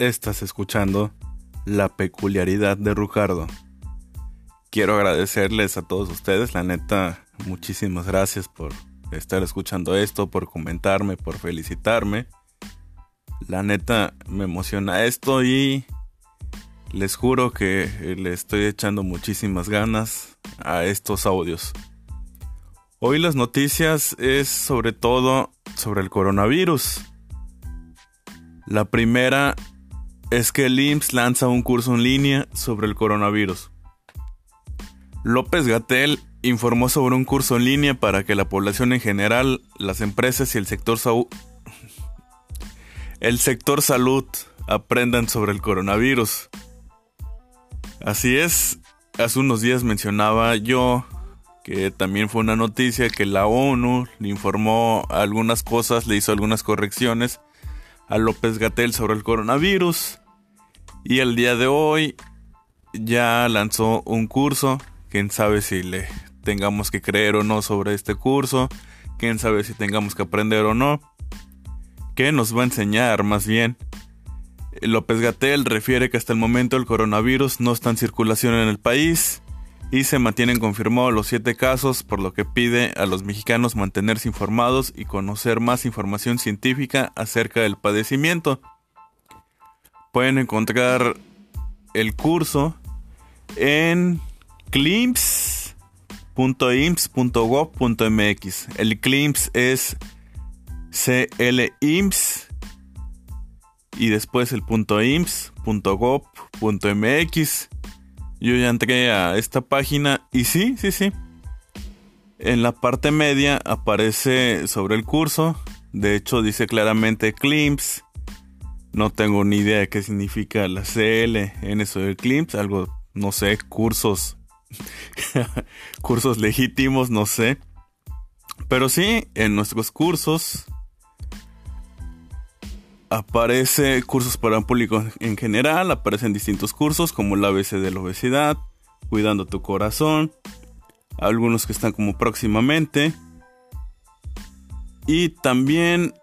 Estás escuchando La peculiaridad de Rucardo. Quiero agradecerles a todos ustedes, la neta, muchísimas gracias por estar escuchando esto, por comentarme, por felicitarme. La neta, me emociona esto y les juro que le estoy echando muchísimas ganas a estos audios. Hoy las noticias es sobre todo sobre el coronavirus. La primera es que el IMSS lanza un curso en línea sobre el coronavirus. López Gatel informó sobre un curso en línea para que la población en general, las empresas y el sector, el sector salud aprendan sobre el coronavirus. Así es, hace unos días mencionaba yo que también fue una noticia que la ONU le informó algunas cosas, le hizo algunas correcciones a López Gatel sobre el coronavirus. Y el día de hoy ya lanzó un curso. Quién sabe si le tengamos que creer o no sobre este curso. Quién sabe si tengamos que aprender o no. ¿Qué nos va a enseñar más bien? López Gatel refiere que hasta el momento el coronavirus no está en circulación en el país y se mantienen confirmados los siete casos, por lo que pide a los mexicanos mantenerse informados y conocer más información científica acerca del padecimiento. Pueden encontrar el curso en climps.imps.gov.mx. El CLIMS es CLIMS y después el .imps.gov.mx. Yo ya entré a esta página y sí, sí, sí. En la parte media aparece sobre el curso. De hecho dice claramente CLIMS no tengo ni idea de qué significa la CL en eso del CLIMS, algo, no sé, cursos, cursos legítimos, no sé. Pero sí, en nuestros cursos aparece cursos para el público en general, aparecen distintos cursos como el ABC de la obesidad, cuidando tu corazón, algunos que están como próximamente. Y también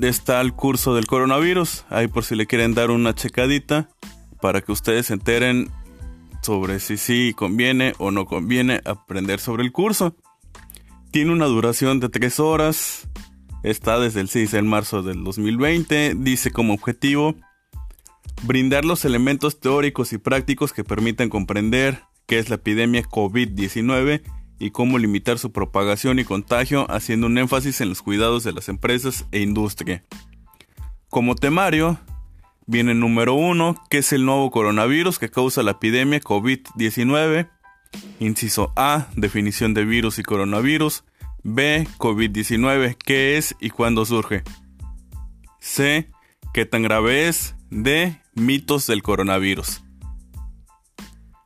está el curso del coronavirus. Ahí por si le quieren dar una checadita para que ustedes se enteren sobre si sí conviene o no conviene aprender sobre el curso. Tiene una duración de 3 horas. Está desde el 6 de marzo del 2020. Dice como objetivo brindar los elementos teóricos y prácticos que permitan comprender qué es la epidemia COVID-19 y cómo limitar su propagación y contagio, haciendo un énfasis en los cuidados de las empresas e industria. Como temario, viene número 1, que es el nuevo coronavirus que causa la epidemia COVID-19. Inciso A, definición de virus y coronavirus. B, COVID-19, qué es y cuándo surge. C, qué tan grave es. D, mitos del coronavirus.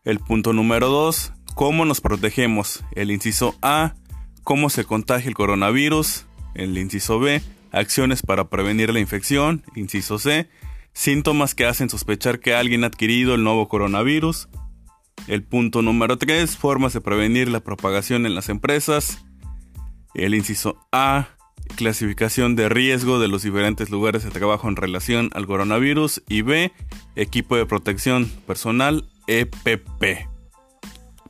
El punto número 2, ¿Cómo nos protegemos? El inciso A, ¿cómo se contagia el coronavirus? El inciso B, acciones para prevenir la infección. Inciso C, síntomas que hacen sospechar que alguien ha adquirido el nuevo coronavirus. El punto número 3, formas de prevenir la propagación en las empresas. El inciso A, clasificación de riesgo de los diferentes lugares de trabajo en relación al coronavirus. Y B, equipo de protección personal EPP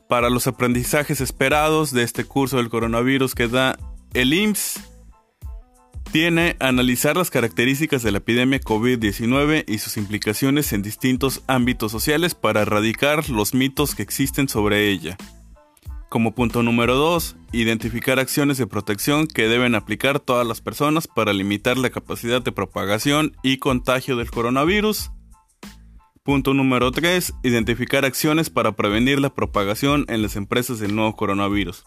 para los aprendizajes esperados de este curso del coronavirus que da el IMSS tiene analizar las características de la epidemia COVID-19 y sus implicaciones en distintos ámbitos sociales para erradicar los mitos que existen sobre ella. Como punto número 2, identificar acciones de protección que deben aplicar todas las personas para limitar la capacidad de propagación y contagio del coronavirus. Punto número 3. Identificar acciones para prevenir la propagación en las empresas del nuevo coronavirus.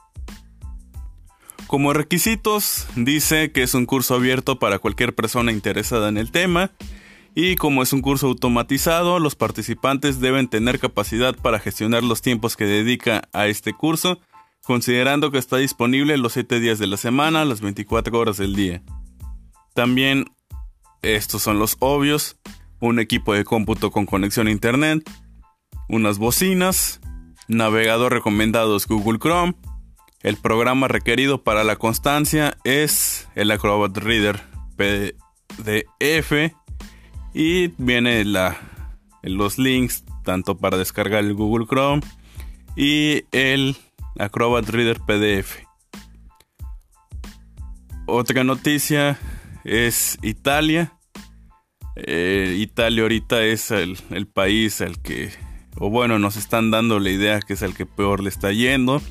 Como requisitos, dice que es un curso abierto para cualquier persona interesada en el tema y como es un curso automatizado, los participantes deben tener capacidad para gestionar los tiempos que dedica a este curso, considerando que está disponible los 7 días de la semana, las 24 horas del día. También, estos son los obvios, un equipo de cómputo con conexión a internet, unas bocinas, navegador recomendado es Google Chrome. El programa requerido para la constancia es el Acrobat Reader PDF Y viene la, los links tanto para descargar el Google Chrome y el Acrobat Reader PDF. Otra noticia es Italia. Eh, Italia ahorita es el, el país al que, o bueno, nos están dando la idea que es el que peor le está yendo.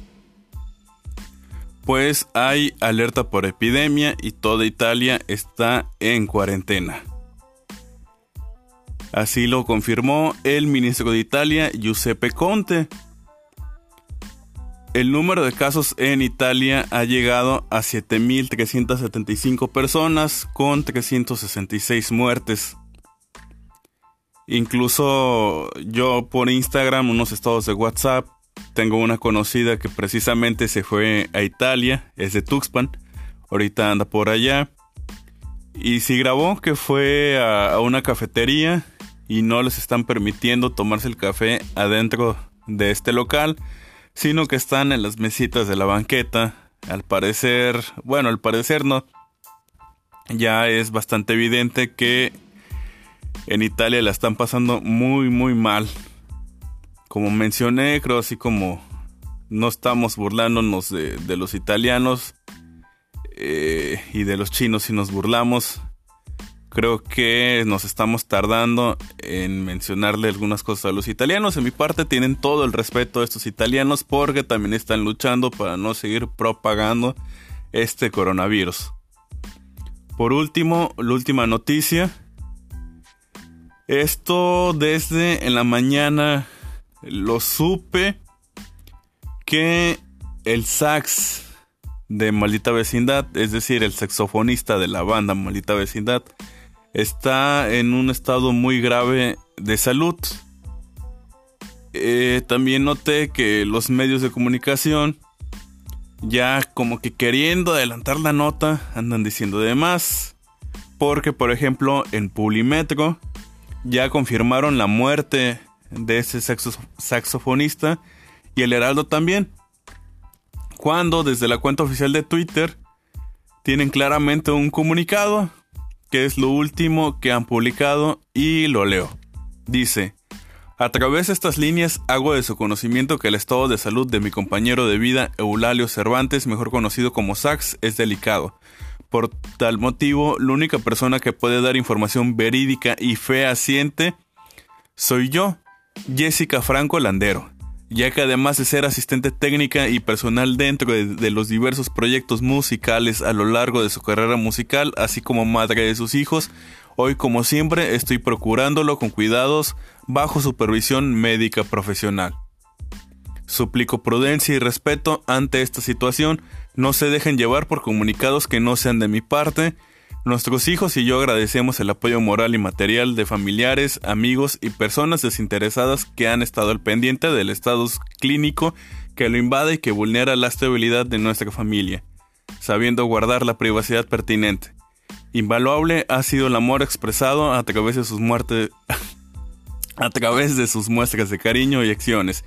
Pues hay alerta por epidemia y toda Italia está en cuarentena. Así lo confirmó el ministro de Italia, Giuseppe Conte. El número de casos en Italia ha llegado a 7.375 personas con 366 muertes. Incluso yo por Instagram, unos estados de WhatsApp, tengo una conocida que precisamente se fue a Italia, es de Tuxpan, ahorita anda por allá. Y si grabó que fue a, a una cafetería y no les están permitiendo tomarse el café adentro de este local sino que están en las mesitas de la banqueta. Al parecer, bueno, al parecer no. Ya es bastante evidente que en Italia la están pasando muy, muy mal. Como mencioné, creo así como no estamos burlándonos de, los italianos eh, y de los chinos si nos burlamos. Creo que nos estamos tardando en mencionarle algunas cosas a los italianos. En mi parte tienen todo el respeto a estos italianos porque también están luchando para no seguir propagando este coronavirus. Por último, la última noticia. Esto desde en la mañana lo supe que el sax de Maldita Vecindad, es decir, el saxofonista de la banda Maldita Vecindad, está en un estado muy grave de salud. Eh, también noté que los medios de comunicación ya como que queriendo adelantar la nota andan diciendo de más. Porque por ejemplo en Pulimetro ya confirmaron la muerte de ese saxofonista y el Heraldo también. Cuando desde la cuenta oficial de Twitter tienen claramente un comunicado que es lo último que han publicado y lo leo. Dice, a través de estas líneas hago de su conocimiento que el estado de salud de mi compañero de vida Eulalio Cervantes, mejor conocido como Sax, es delicado. Por tal motivo, la única persona que puede dar información verídica y fehaciente soy yo, Jessica Franco Landero ya que además de ser asistente técnica y personal dentro de, los diversos proyectos musicales a lo largo de su carrera musical, así como madre de sus hijos, hoy como siempre estoy procurándolo con cuidados bajo supervisión médica profesional. Suplico prudencia y respeto ante esta situación, no se dejen llevar por comunicados que no sean de mi parte, Nuestros hijos y yo agradecemos el apoyo moral y material de familiares, amigos y personas desinteresadas que han estado al pendiente del estado clínico que lo invade y que vulnera la estabilidad de nuestra familia, sabiendo guardar la privacidad pertinente. Invaluable ha sido el amor expresado a través de sus a través de sus muestras de cariño y acciones.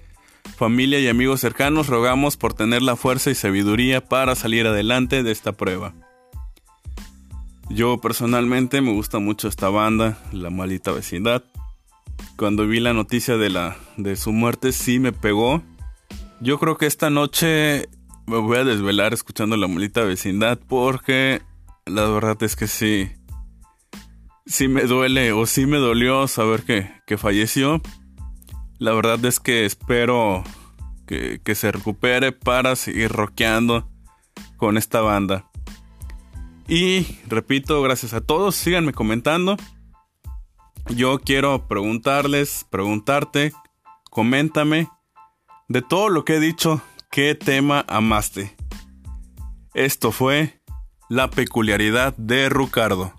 Familia y amigos cercanos rogamos por tener la fuerza y sabiduría para salir adelante de esta prueba. Yo personalmente me gusta mucho esta banda, La Malita Vecindad. Cuando vi la noticia de, la, de su muerte sí me pegó. Yo creo que esta noche me voy a desvelar escuchando La Malita Vecindad porque la verdad es que sí. Sí me duele o sí me dolió saber que, que falleció. La verdad es que espero que, que se recupere para seguir rockeando con esta banda. Y repito, gracias a todos, síganme comentando. Yo quiero preguntarles, preguntarte, coméntame de todo lo que he dicho, ¿qué tema amaste? Esto fue la peculiaridad de Ricardo.